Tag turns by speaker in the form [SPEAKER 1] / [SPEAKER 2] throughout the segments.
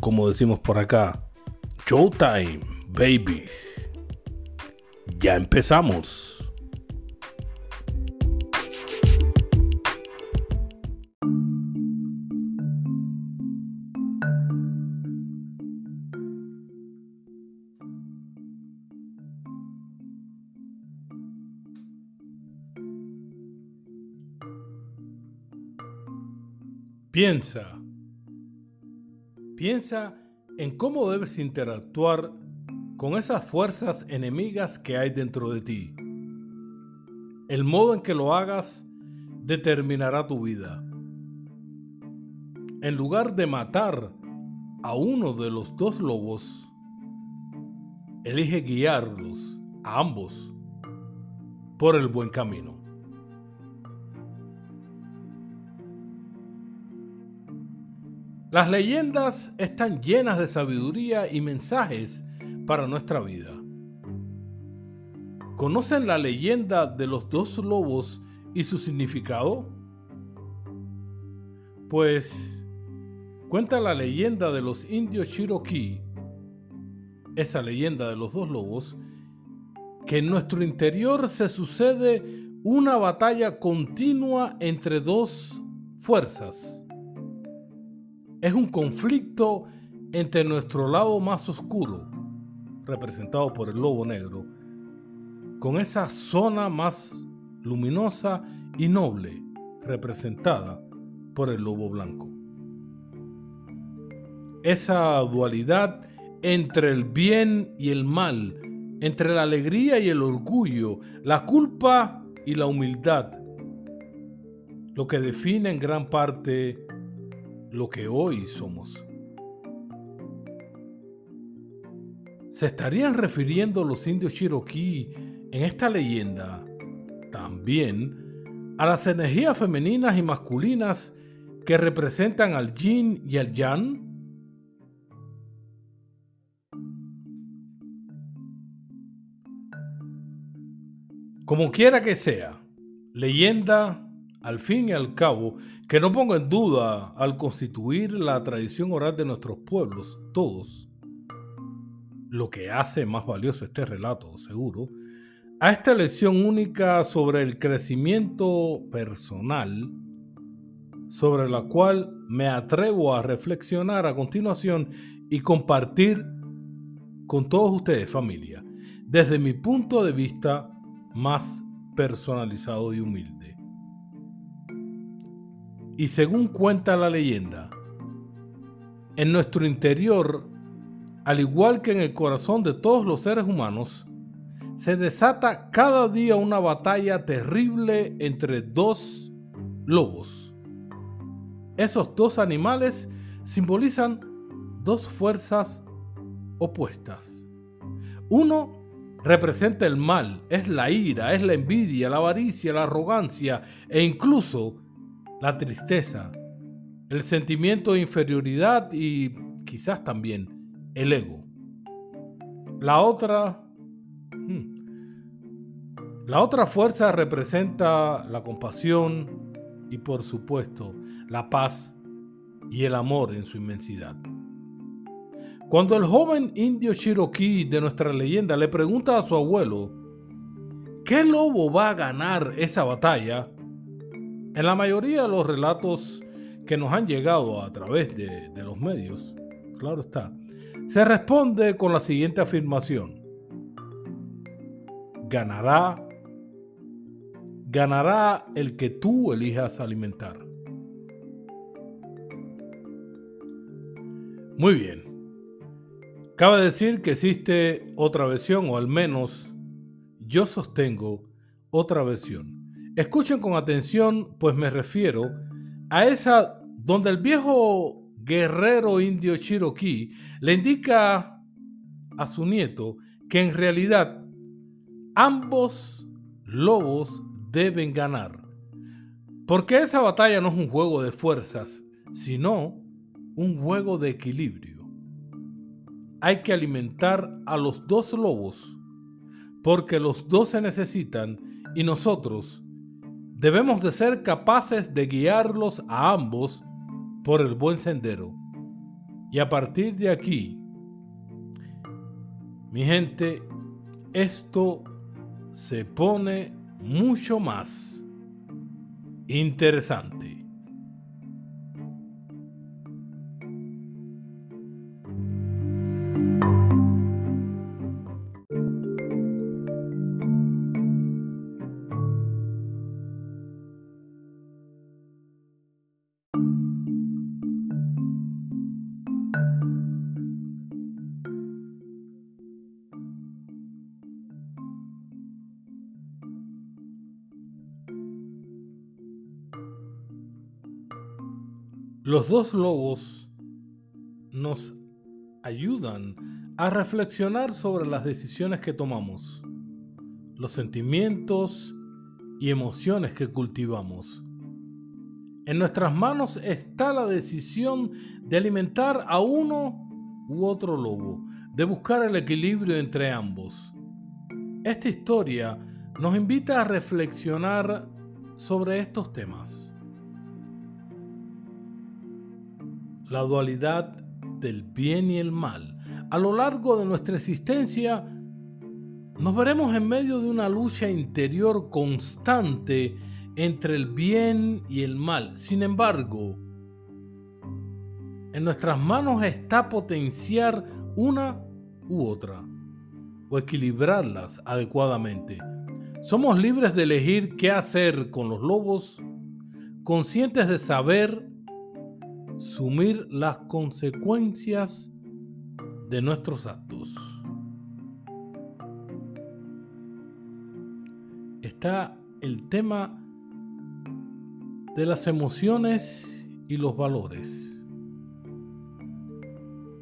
[SPEAKER 1] como decimos por acá, Showtime, baby. Ya empezamos. Piensa Piensa en cómo debes interactuar con esas fuerzas enemigas que hay dentro de ti. El modo en que lo hagas determinará tu vida. En lugar de matar a uno de los dos lobos, elige guiarlos, a ambos, por el buen camino. Las leyendas están llenas de sabiduría y mensajes para nuestra vida. ¿Conocen la leyenda de los dos lobos y su significado? Pues cuenta la leyenda de los indios Cherokee, esa leyenda de los dos lobos, que en nuestro interior se sucede una batalla continua entre dos fuerzas es un conflicto entre nuestro lado más oscuro, representado por el lobo negro, con esa zona más luminosa y noble, representada por el lobo blanco. Esa dualidad entre el bien y el mal, entre la alegría y el orgullo, la culpa y la humildad, lo que define en gran parte lo que hoy somos. ¿Se estarían refiriendo los indios Cherokee en esta leyenda también a las energías femeninas y masculinas que representan al yin y al yang? Como quiera que sea, leyenda al fin y al cabo, que no ponga en duda al constituir la tradición oral de nuestros pueblos, todos, lo que hace más valioso este relato, seguro, a esta lección única sobre el crecimiento personal, sobre la cual me atrevo a reflexionar a continuación y compartir con todos ustedes, familia, desde mi punto de vista más personalizado y humilde. Y según cuenta la leyenda, en nuestro interior, al igual que en el corazón de todos los seres humanos, se desata cada día una batalla terrible entre dos lobos. Esos dos animales simbolizan dos fuerzas opuestas. Uno representa el mal, es la ira, es la envidia, la avaricia, la arrogancia e incluso la tristeza, el sentimiento de inferioridad y quizás también el ego. La otra, hmm, la otra fuerza representa la compasión y por supuesto la paz y el amor en su inmensidad. Cuando el joven indio Cherokee de nuestra leyenda le pregunta a su abuelo, ¿qué lobo va a ganar esa batalla? En la mayoría de los relatos que nos han llegado a través de, los medios, claro está, se responde con la siguiente afirmación. Ganará, ganará el que tú elijas alimentar. Muy bien. Cabe decir que existe otra versión, o al menos yo sostengo otra versión Escuchen con atención, pues me refiero a esa donde el viejo guerrero indio cherokee, le indica a su nieto que en realidad ambos lobos deben ganar. Porque esa batalla no es un juego de fuerzas, sino un juego de equilibrio. Hay que alimentar a los dos lobos porque los dos se necesitan y nosotros debemos de ser capaces de guiarlos a ambos por el buen sendero. Y a partir de aquí, mi gente, esto se pone mucho más interesante. Los dos lobos nos ayudan a reflexionar sobre las decisiones que tomamos, los sentimientos y emociones que cultivamos. En nuestras manos está la decisión de alimentar a uno u otro lobo, de buscar el equilibrio entre ambos. Esta historia nos invita a reflexionar sobre estos temas. La dualidad del bien y el mal. A lo largo de nuestra existencia, nos veremos en medio de una lucha interior constante entre el bien y el mal. Sin embargo, en nuestras manos está potenciar una u otra o equilibrarlas adecuadamente. Somos libres de elegir qué hacer con los lobos, conscientes de saber sumir las consecuencias de nuestros actos. Está el tema de las emociones y los valores.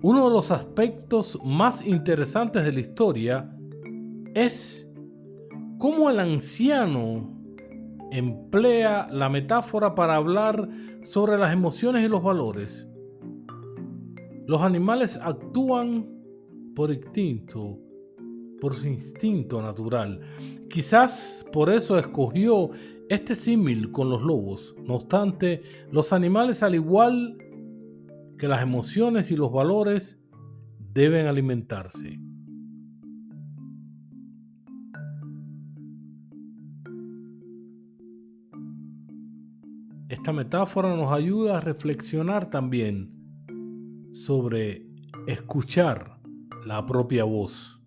[SPEAKER 1] Uno de los aspectos más interesantes de la historia es cómo el anciano emplea la metáfora para hablar sobre las emociones y los valores. Los animales actúan por instinto, por su instinto natural. Quizás por eso escogió este símil con los lobos. No obstante, los animales al igual que las emociones y los valores deben alimentarse. Esta metáfora nos ayuda a reflexionar también sobre escuchar la propia voz.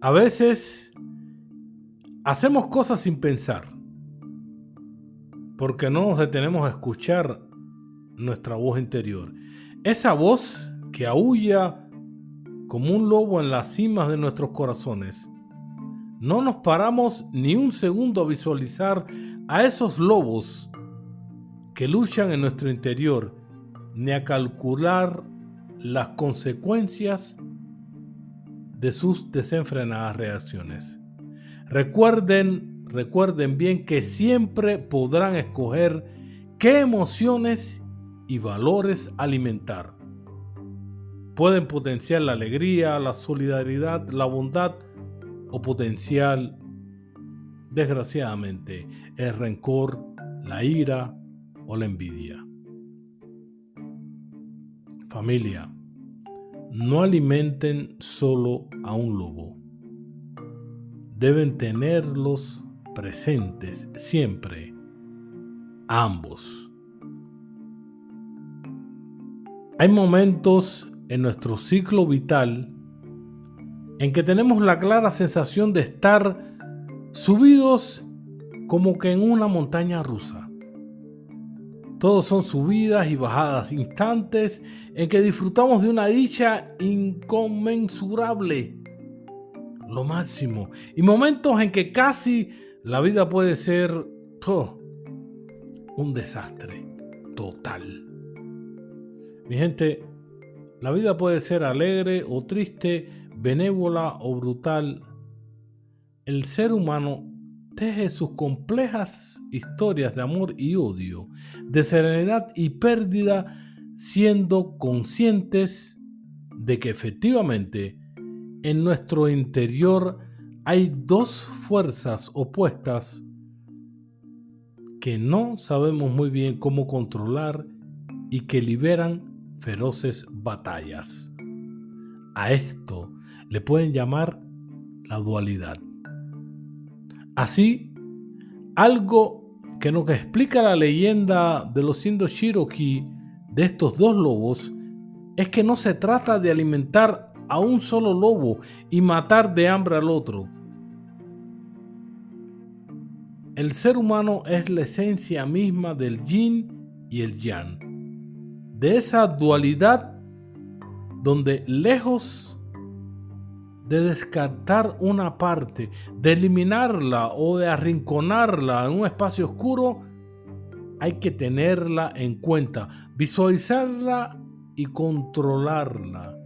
[SPEAKER 1] A veces hacemos cosas sin pensar, porque no nos detenemos a escuchar nuestra voz interior. Esa voz que aúlla como un lobo en las cimas de nuestros corazones no nos paramos ni un segundo a visualizar a esos lobos que luchan en nuestro interior, ni a calcular las consecuencias de sus desenfrenadas reacciones. Recuerden, recuerden bien que siempre podrán escoger qué emociones y valores alimentar. Pueden potenciar la alegría, la solidaridad, la bondad o potencial, desgraciadamente, el rencor, la ira o la envidia. Familia, no alimenten solo a un lobo. Deben tenerlos presentes siempre, ambos. Hay momentos en nuestro ciclo vital en que tenemos la clara sensación de estar subidos como que en una montaña rusa. Todos son subidas y bajadas, instantes en que disfrutamos de una dicha inconmensurable, lo máximo, y momentos en que casi la vida puede ser un desastre. total. Mi gente, la vida puede ser alegre o triste, benévola o brutal. El ser humano teje sus complejas historias de amor y odio, de serenidad y pérdida, siendo conscientes de que efectivamente en nuestro interior hay dos fuerzas opuestas que no sabemos muy bien cómo controlar y que liberan feroces batallas. A esto le pueden llamar la dualidad. Así, algo que nos explica la leyenda de los indios Cherokee de estos dos lobos es que no se trata de alimentar a un solo lobo y matar de hambre al otro. El ser humano es la esencia misma del yin y el yang. De esa dualidad donde lejos de descartar una parte, de eliminarla o de arrinconarla en un espacio oscuro, hay que tenerla en cuenta, visualizarla y controlarla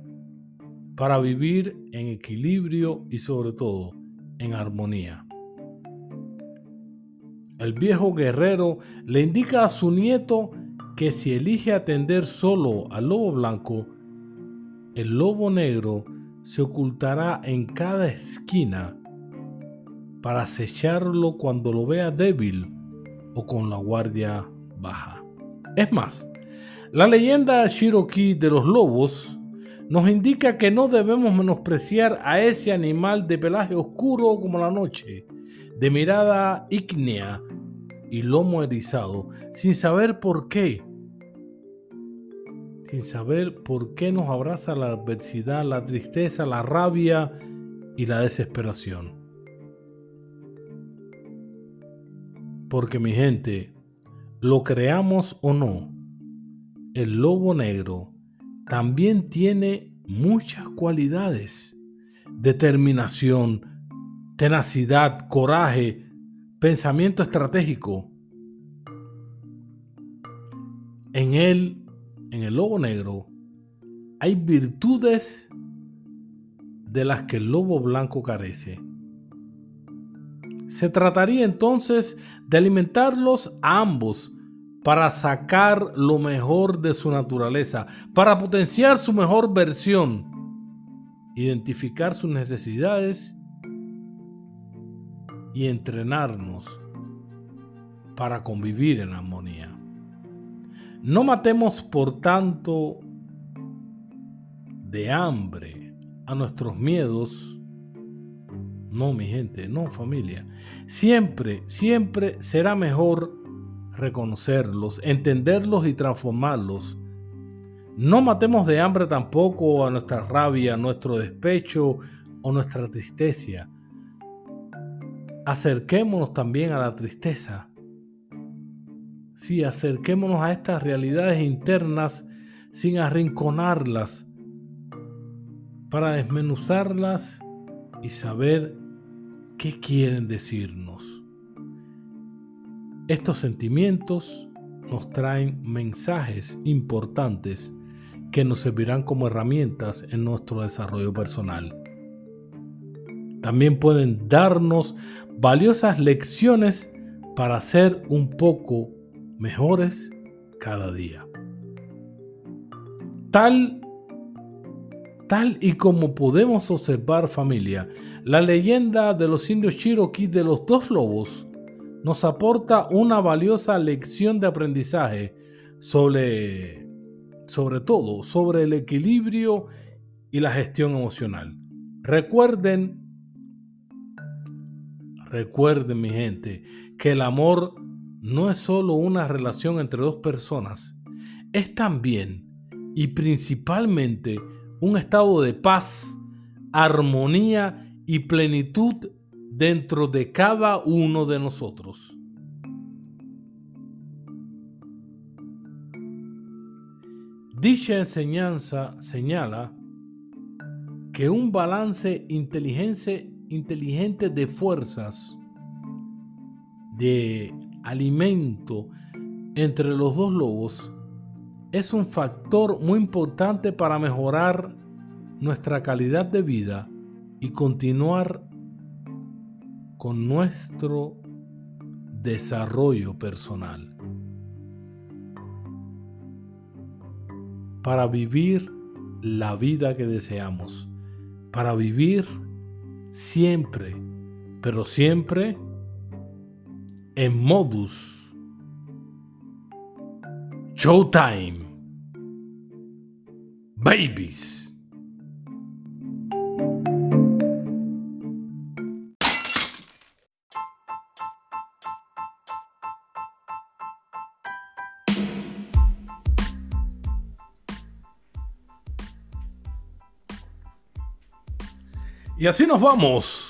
[SPEAKER 1] para vivir en equilibrio y sobre todo en armonía. El viejo guerrero le indica a su nieto que si elige atender solo al lobo blanco, el lobo negro se ocultará en cada esquina para acecharlo cuando lo vea débil o con la guardia baja. Es más, la leyenda Cherokee de los lobos nos indica que no debemos menospreciar a ese animal de pelaje oscuro como la noche, de mirada ígnea y lomo erizado, sin saber por qué. Sin saber por qué nos abraza la adversidad, la tristeza, la rabia y la desesperación. Porque mi gente, lo creamos o no, el lobo negro también tiene muchas cualidades. Determinación, tenacidad, coraje, pensamiento estratégico. En él, en el lobo negro, hay virtudes de las que el lobo blanco carece. Se trataría entonces de alimentarlos a ambos para sacar lo mejor de su naturaleza, para potenciar su mejor versión, identificar sus necesidades y entrenarnos para convivir en armonía. No matemos, por tanto, de hambre a nuestros miedos. No, mi gente, no, familia. Siempre, siempre será mejor reconocerlos, entenderlos y transformarlos. No matemos de hambre tampoco a nuestra rabia, nuestro despecho o nuestra tristeza acerquémonos también a la tristeza. Sí, acerquémonos a estas realidades internas sin arrinconarlas, para desmenuzarlas y saber qué quieren decirnos. Estos sentimientos nos traen mensajes importantes que nos servirán como herramientas en nuestro desarrollo personal. También pueden darnos valiosas lecciones para ser un poco mejores cada día. Tal, tal y como podemos observar familia, la leyenda de los indios Cherokee de los dos lobos nos aporta una valiosa lección de aprendizaje sobre, sobre todo, sobre el equilibrio y la gestión emocional. Recuerden Recuerden, mi gente, que el amor no es solo una relación entre dos personas, es también y principalmente un estado de paz, armonía y plenitud dentro de cada uno de nosotros. Dicha enseñanza señala que un balance inteligente de fuerzas, de alimento entre los dos lobos es un factor muy importante para mejorar nuestra calidad de vida y continuar con nuestro desarrollo personal. Para vivir la vida que deseamos. Para vivir siempre, pero siempre en modus Showtime. Babies. Y así nos vamos.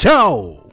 [SPEAKER 1] Tchau!